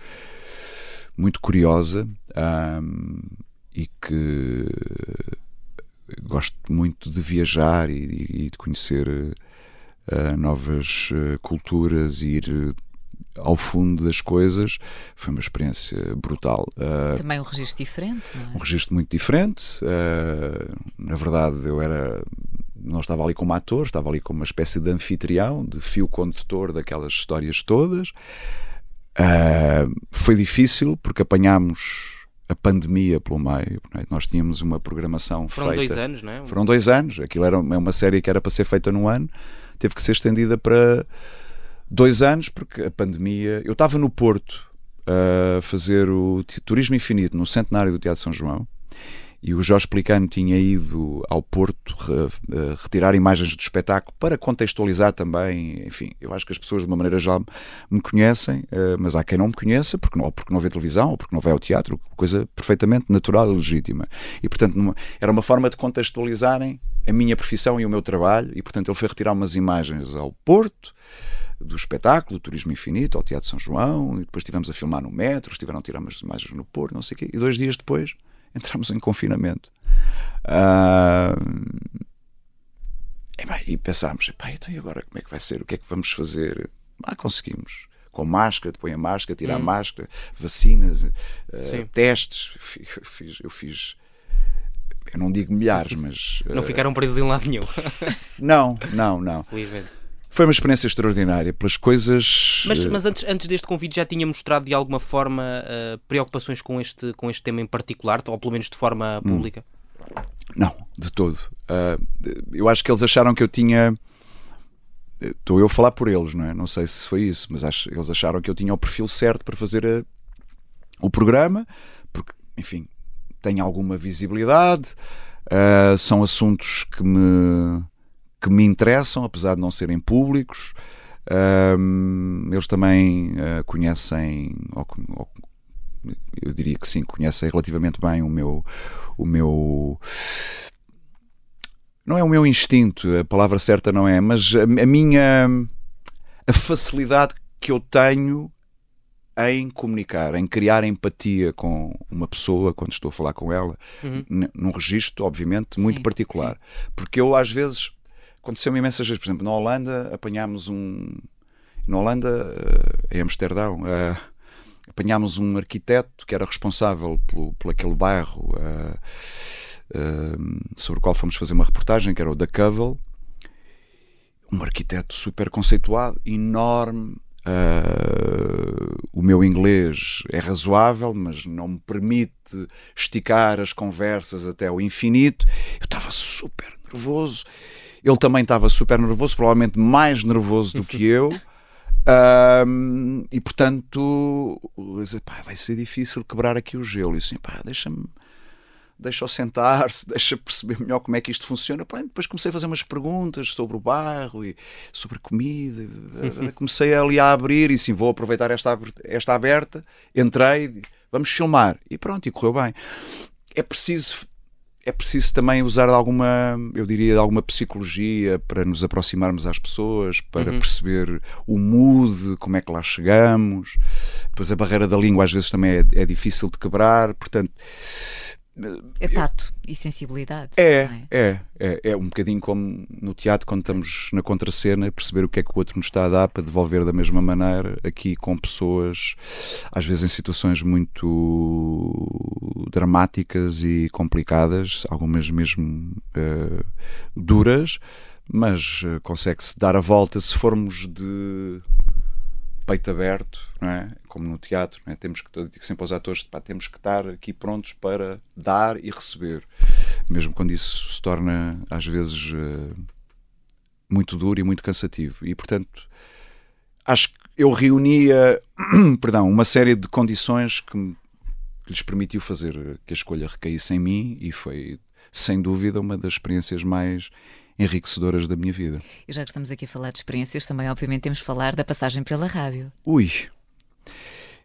muito curiosa e que gosto muito de viajar e, e de conhecer uh, novas culturas e ir ao fundo das coisas, foi uma experiência brutal. Uh, Também um registro diferente, não é? Um registro muito diferente. Uh, na verdade, eu era. Não estava ali como ator, estava ali como uma espécie de anfitrião, de fio condutor daquelas histórias todas. Uh, foi difícil porque apanhámos a pandemia pelo meio. É? Nós tínhamos uma programação Foram feita. Foram dois anos, não é? Foram dois anos. Aquilo era uma série que era para ser feita num ano, teve que ser estendida para dois anos, porque a pandemia. Eu estava no Porto a fazer o Turismo Infinito no centenário do Teatro São João e o Jorge Pelicano tinha ido ao Porto re, retirar imagens do espetáculo para contextualizar também. Enfim, eu acho que as pessoas de uma maneira já me conhecem, eh, mas há quem não me conheça, porque não, ou porque não vê televisão, ou porque não vai ao teatro, coisa perfeitamente natural e legítima. E portanto, era uma forma de contextualizarem a minha profissão e o meu trabalho, e portanto, ele foi retirar umas imagens ao Porto do espetáculo, Turismo Infinito, ao Teatro São João, e depois estivemos a filmar no metro, estiveram a tirar umas imagens no Porto, não sei o quê, e dois dias depois entramos em confinamento. Uh, e, e pensámos, então e agora como é que vai ser? O que é que vamos fazer? Ah, conseguimos. Com máscara, põe a máscara, tira hum. a máscara, vacinas, uh, testes. Eu fiz, eu fiz eu não digo milhares, mas. Não uh, ficaram presos em lado nenhum. não, não, não. Felizmente. Foi uma experiência extraordinária pelas coisas. Mas, mas antes, antes deste convite já tinha mostrado de alguma forma uh, preocupações com este, com este tema em particular, ou pelo menos de forma hum. pública? Não, de todo. Uh, eu acho que eles acharam que eu tinha. Estou eu a falar por eles, não é? Não sei se foi isso, mas acho, eles acharam que eu tinha o perfil certo para fazer a, o programa, porque, enfim, tem alguma visibilidade, uh, são assuntos que me, que me interessam, apesar de não serem públicos. Uh, eles também uh, conhecem, ou, ou, eu diria que sim, conhecem relativamente bem o meu, o meu não é o meu instinto, a palavra certa não é, mas a, a minha a facilidade que eu tenho em comunicar, em criar empatia com uma pessoa quando estou a falar com ela, uhum. num registro, obviamente, muito sim, particular. Sim. Porque eu, às vezes, aconteceu-me imensas vezes, por exemplo, na Holanda apanhámos um. Na Holanda, eh, em Amsterdão, uh, apanhámos um arquiteto que era responsável pelo, por aquele bairro uh, sobre o qual fomos fazer uma reportagem, que era o da Covel. Um arquiteto super conceituado, enorme, Uh, o meu inglês é razoável, mas não me permite esticar as conversas até ao infinito. Eu estava super nervoso. Ele também estava super nervoso, provavelmente mais nervoso do que eu. Uh, e portanto, disse, vai ser difícil quebrar aqui o gelo. E assim, pá, deixa-me deixa-o sentar-se, deixa perceber melhor como é que isto funciona. Pá, depois comecei a fazer umas perguntas sobre o bairro e sobre a comida. Comecei ali a abrir e sim, vou aproveitar esta, esta aberta. Entrei, vamos filmar. E pronto, e correu bem. É preciso é preciso também usar alguma, eu diria, de alguma psicologia para nos aproximarmos às pessoas, para uhum. perceber o mood, como é que lá chegamos. Depois a barreira da língua às vezes também é, é difícil de quebrar, portanto é tato eu, e sensibilidade. É, é, é, é, é. um bocadinho como no teatro, quando estamos na contracena, perceber o que é que o outro nos está a dar para devolver da mesma maneira, aqui com pessoas, às vezes em situações muito dramáticas e complicadas, algumas mesmo uh, duras, mas uh, consegue-se dar a volta se formos de peito aberto, não é? como no teatro, é? temos que, eu digo sempre aos atores, pá, temos que estar aqui prontos para dar e receber, mesmo quando isso se torna às vezes uh, muito duro e muito cansativo. E portanto, acho que eu reunia, perdão, uma série de condições que, que lhes permitiu fazer que a escolha recaísse em mim e foi sem dúvida uma das experiências mais enriquecedoras da minha vida. E já que estamos aqui a falar de experiências, também obviamente temos de falar da passagem pela rádio. Ui,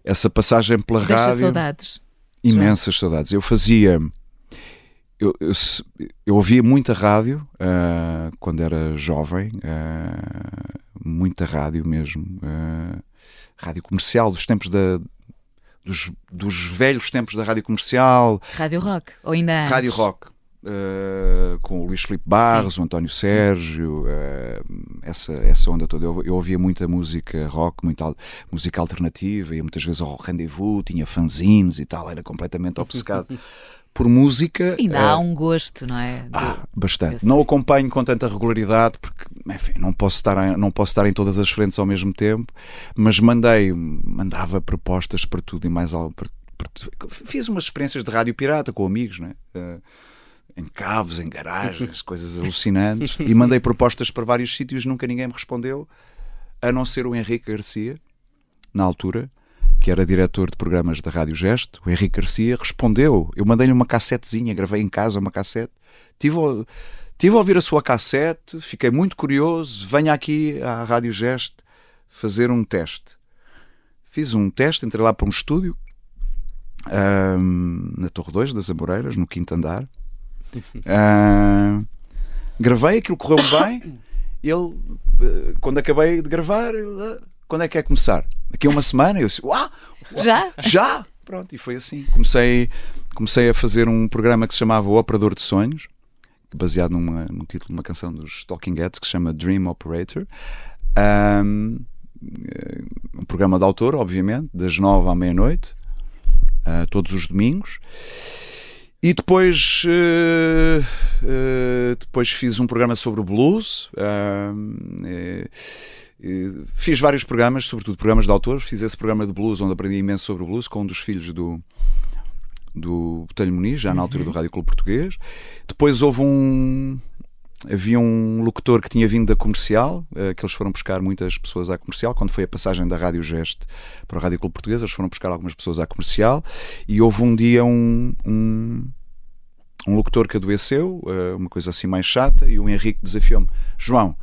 essa passagem pela Deixa rádio. saudades. Imensas já. saudades. Eu fazia. Eu, eu, eu ouvia muita rádio uh, quando era jovem, uh, muita rádio mesmo, uh, rádio comercial, dos tempos da, dos, dos velhos tempos da rádio comercial. Rádio rock, ou ainda antes? Rádio rock. Uh, com o Luís Filipe Barros, Sim. o António Sérgio, uh, essa, essa onda toda. Eu, eu, ouvia muita música rock, muita música alternativa, e muitas vezes ao rendezvous, tinha fanzines e tal, era completamente obcecado. por música. Ainda há um gosto, não é? Ah, bastante. Não acompanho com tanta regularidade porque, enfim, não posso, estar, não posso estar em todas as frentes ao mesmo tempo, mas mandei, mandava propostas para tudo e mais algo. Fiz umas experiências de rádio pirata com amigos, não é? Uh, em caves, em garagens, coisas alucinantes, e mandei propostas para vários sítios, nunca ninguém me respondeu, a não ser o Henrique Garcia, na altura, que era diretor de programas da Rádio Gesto. O Henrique Garcia respondeu. Eu mandei-lhe uma cassetezinha, gravei em casa uma cassete. Tive, tive a ouvir a sua cassete, fiquei muito curioso. Venha aqui à Rádio Gesto fazer um teste. Fiz um teste, entrei lá para um estúdio, na Torre 2 das Amoreiras, no quinto andar. Uh, gravei, aquilo correu bem. Ele, eh, quando acabei de gravar, ele, ah, quando é que é começar? Daqui a uma semana? Eu disse, uau, uau, já? Já? Pronto, e foi assim. Comecei, comecei a fazer um programa que se chamava O Operador de Sonhos, baseado numa, num título de uma canção dos Talking Heads que se chama Dream Operator. Um, eh, um programa de autor, obviamente, das nove à meia-noite, uh, todos os domingos. E depois, uh, uh, depois fiz um programa sobre o blues. Uh, fiz vários programas, sobretudo programas de autores. Fiz esse programa de blues, onde aprendi imenso sobre o blues, com um dos filhos do, do Botelho Muniz, já na altura do uhum. Rádio Clube Português. Depois houve um. Havia um locutor que tinha vindo da comercial, que eles foram buscar muitas pessoas à comercial. Quando foi a passagem da Rádio Geste para o Rádio Clube Português, eles foram buscar algumas pessoas à comercial. E houve um dia um, um um locutor que adoeceu, uma coisa assim mais chata, e o Henrique desafiou-me: João,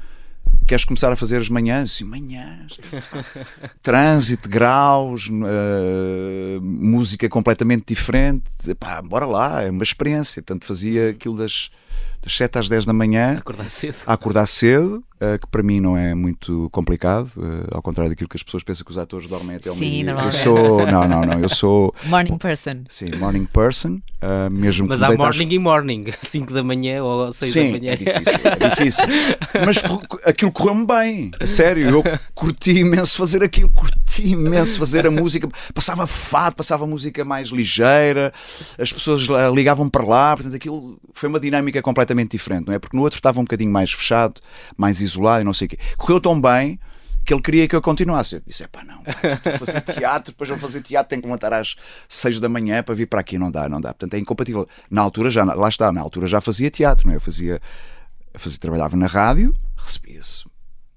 queres começar a fazer as manhãs? Sim, manhãs. Trânsito, graus, uh, música completamente diferente. Pá, bora lá, é uma experiência. Portanto, fazia aquilo das das 7 às 10 da manhã. Acordar cedo. A acordar cedo, uh, que para mim não é muito complicado, uh, ao contrário daquilo que as pessoas pensam que os atores dormem até o Sim, meio. Eu sou. Não, não, não. Eu sou. Morning person. Sim, morning person. Uh, mesmo Mas há morning e morning, 5 da manhã ou 6 Sim, da manhã. É difícil, é difícil. Mas aquilo correu-me bem, a sério. Eu curti imenso fazer aquilo, curti imenso fazer a música. Passava fado, passava música mais ligeira, as pessoas ligavam para lá, portanto aquilo foi uma dinâmica completamente diferente, não é? Porque no outro estava um bocadinho mais fechado, mais isolado e não sei o quê. Correu tão bem que ele queria que eu continuasse. Eu disse: é pá, não, vou fazer teatro, depois vou fazer teatro, tenho que levantar às 6 da manhã para vir para aqui, não dá, não dá. Portanto, é incompatível. Na altura já, lá está, na altura já fazia teatro, não é? Eu fazia, fazia trabalhava na rádio, recebia-se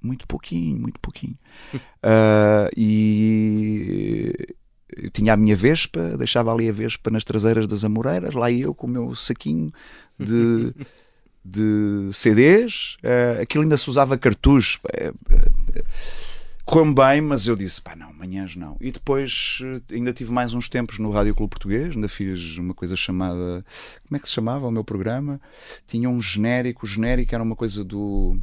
muito pouquinho, muito pouquinho. Uh, e eu tinha a minha Vespa, deixava ali a Vespa nas traseiras das Amoreiras, lá eu com o meu saquinho de, de CDs, uh, aquilo ainda se usava cartuchos. Uh, uh, Correu-me bem, mas eu disse, pá, não, manhãs não. E depois ainda tive mais uns tempos no Rádio Clube Português, ainda fiz uma coisa chamada. Como é que se chamava o meu programa? Tinha um genérico, o genérico era uma coisa do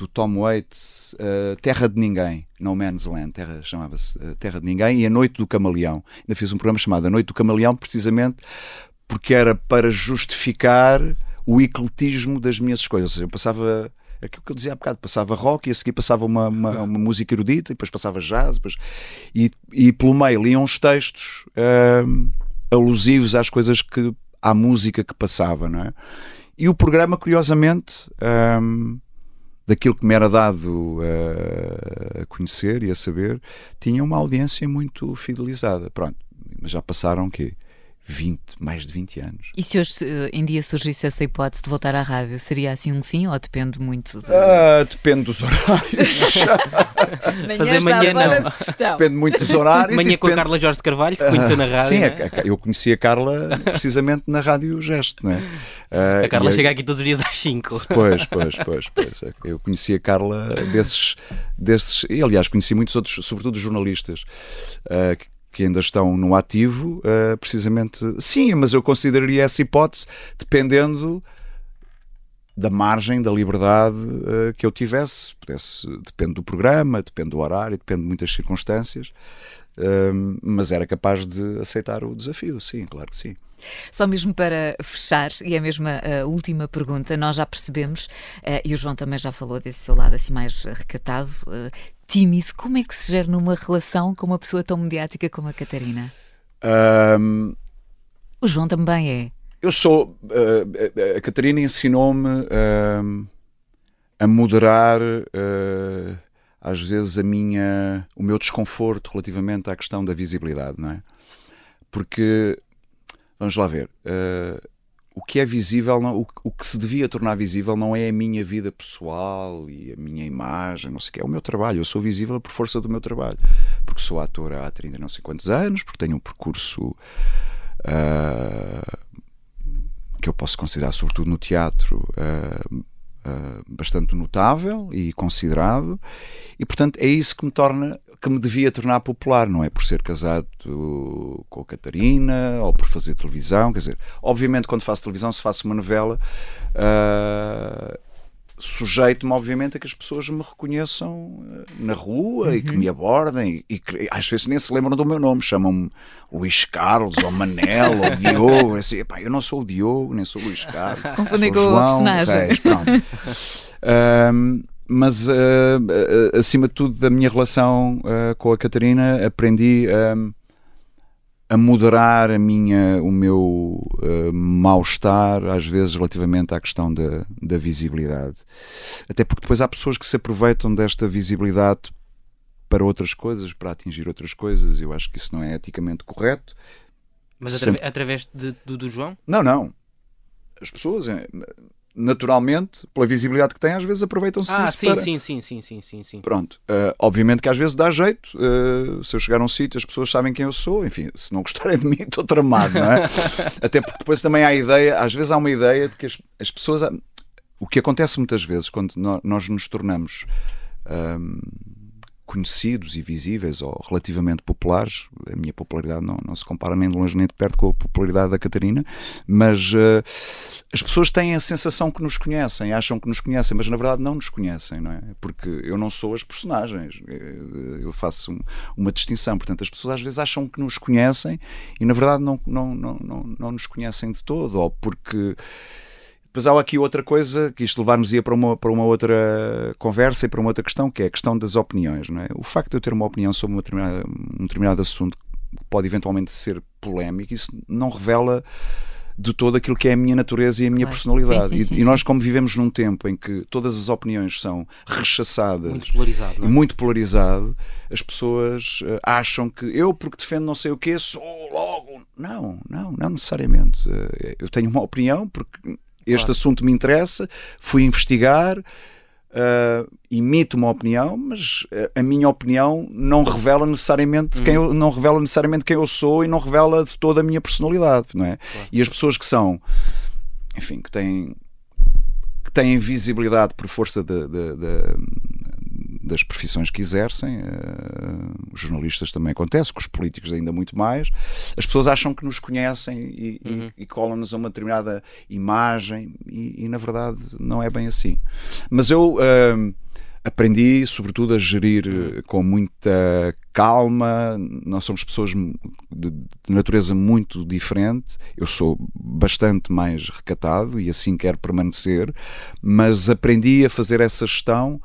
do Tom Waits, uh, Terra de Ninguém, No Man's Land, terra, chamava-se uh, Terra de Ninguém, e A Noite do Camaleão. Ainda fiz um programa chamado A Noite do Camaleão, precisamente porque era para justificar o ecletismo das minhas escolhas. Eu passava aquilo que eu dizia há bocado, passava rock e a seguir passava uma, uma, uma música erudita, e depois passava jazz, depois, e, e pelo meio liam uns textos uh, alusivos às coisas que à música que passava, não é? E o programa, curiosamente, daquilo que me era dado a, a conhecer e a saber, tinha uma audiência muito fidelizada. Pronto, mas já passaram o quê? 20, mais de 20 anos. E se hoje em dia surgisse essa hipótese de voltar à rádio, seria assim um sim ou depende muito? De... Uh, depende dos horários. Fazer manhã não. Depende muito dos horários. Manhã com depende... a Carla Jorge de Carvalho, que conheceu na rádio. Sim, é? eu conheci a Carla precisamente na Rádio Gesto, não é? Uh, a Carla chega aqui todos os dias às 5. Pois, pois, pois, pois. Eu conheci a Carla desses, desses. E aliás, conheci muitos outros, sobretudo jornalistas, uh, que ainda estão no ativo, uh, precisamente. Sim, mas eu consideraria essa hipótese dependendo da margem, da liberdade uh, que eu tivesse. Pudesse, depende do programa, depende do horário, depende de muitas circunstâncias. Uh, mas era capaz de aceitar o desafio, sim, claro que sim. Só mesmo para fechar, e é mesmo a última pergunta, nós já percebemos, uh, e o João também já falou desse seu lado assim mais recatado, tímido, como é que se gera numa relação com uma pessoa tão mediática como a Catarina? Um... O João também é. Eu sou. Uh, a Catarina ensinou-me uh, a moderar, uh, às vezes, a minha, o meu desconforto relativamente à questão da visibilidade, não é? Porque, vamos lá ver, o que é visível, não, o, o, que se devia tornar visível não é a minha vida pessoal e a minha imagem, não sei o que, é o meu trabalho. Eu sou visível por força do meu trabalho, porque sou ator há 30 não sei quantos anos, porque tenho um percurso uh, que eu posso considerar, sobretudo no teatro, uh, uh, bastante notável e considerado, e portanto é isso que me torna que me devia tornar popular, não é por ser casado com a Catarina ou por fazer televisão, quer dizer, obviamente quando faço televisão, se faço uma novela, uh, sujeito-me obviamente a que as pessoas me reconheçam ah, na rua uhum. e que uhum. me abordem e, que às vezes nem se lembram do meu nome, chamam-me Luís Carlos ou Manel ou Diogo, assim, epá, eu não sou o Diogo, nem sou o Luís Carlos. Confundi com o personagem. Reis, pronto. um, mas uh, acima de tudo da minha relação uh, com a Catarina aprendi um, a moderar a minha, o meu mal-estar, às vezes relativamente à questão da, da visibilidade. Até porque depois há pessoas que se aproveitam desta visibilidade para outras coisas, para atingir outras coisas. Eu acho que isso não é eticamente correto. Mas Sempre... através de, do, do João? Não, não. As pessoas, naturalmente, pela visibilidade que têm, às vezes aproveitam-se ah, disso sim, para... sim, sim, sim, sim, sim, sim. Pronto. Uh, obviamente que às vezes dá jeito. Uh, se eu chegar a um sítio, as pessoas sabem quem eu sou. Enfim, se não gostarem de mim, estou tramado, não é? Até porque depois também há a ideia, às vezes há uma ideia de que as, as pessoas... O que acontece muitas vezes quando nós nos tornamos... Um, conhecidos e visíveis ou relativamente populares. A minha popularidade não, não se compara nem de longe nem de perto com a popularidade da Catarina, mas uh, as pessoas têm a sensação que nos conhecem, acham que nos conhecem, mas na verdade não nos conhecem, não é? Porque eu não sou as personagens, eh, eu faço uma distinção. Portanto, as pessoas às vezes acham que nos conhecem e na verdade não, não, não, não, não nos conhecem de todo, ou porque depois há aqui outra coisa, que isto levar-nos-ia para uma, para uma outra conversa e para uma outra questão, que é a questão das opiniões. Não é? O facto de eu ter uma opinião sobre uma determinada, um determinado assunto que pode eventualmente ser polémico, isso não revela de todo aquilo que é a minha natureza e a minha claro. personalidade. Sim, sim, sim, e, e, nós, como vivemos num tempo em que todas as opiniões são rechaçadas muito polarizado, é? e muito polarizado, as pessoas uh, acham que eu, porque defendo não sei o quê, sou logo. Não, não, não necessariamente. Uh, eu tenho uma opinião porque este claro. assunto me interessa, fui investigar, uh, emito uma opinião, mas a minha opinião não revela necessariamente quem eu, não revela necessariamente quem eu sou e não revela de toda a minha personalidade, não é? Claro. E as pessoas que são, enfim, que têm que têm visibilidade por força de, de, de, das profissões que exercem, uh, os jornalistas também acontece, com os políticos ainda muito mais, as pessoas acham que nos conhecem e, uhum. e, e colam-nos a uma determinada imagem e, e, na verdade não é bem assim. Mas eu uh, aprendi, sobretudo, a gerir uhum. com muita calma. Nós somos pessoas de, de, natureza muito diferente. Eu sou bastante mais recatado e assim quero permanecer, mas aprendi a fazer essa gestão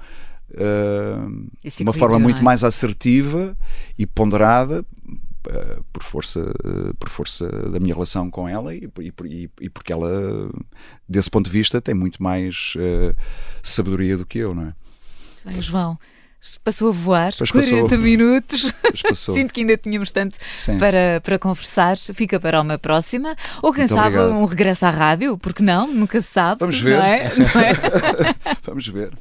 de uma forma muito é? mais assertiva e ponderada uh, por força uh, por força da minha relação com ela e, e, e, porque ela desse ponto de vista tem muito mais sabedoria do que eu, não é? Bem, João, Passou a voar, pois 40 passou. minutos. Sinto que ainda tínhamos tanto para, para conversar. Fica para uma próxima. Ou quem Muito sabe, obrigado. um regresso à rádio, porque não? Nunca se sabe. Vamos ver. Não é? Não é? Vamos ver.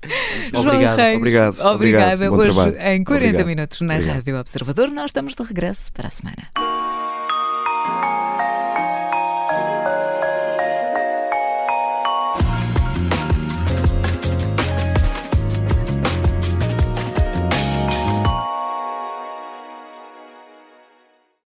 Vamos ver. Obrigado. Reis, obrigado. Obrigada. Obrigado. Hoje, em 40 obrigado. minutos na obrigado. Rádio Observador, nós estamos de regresso para a semana.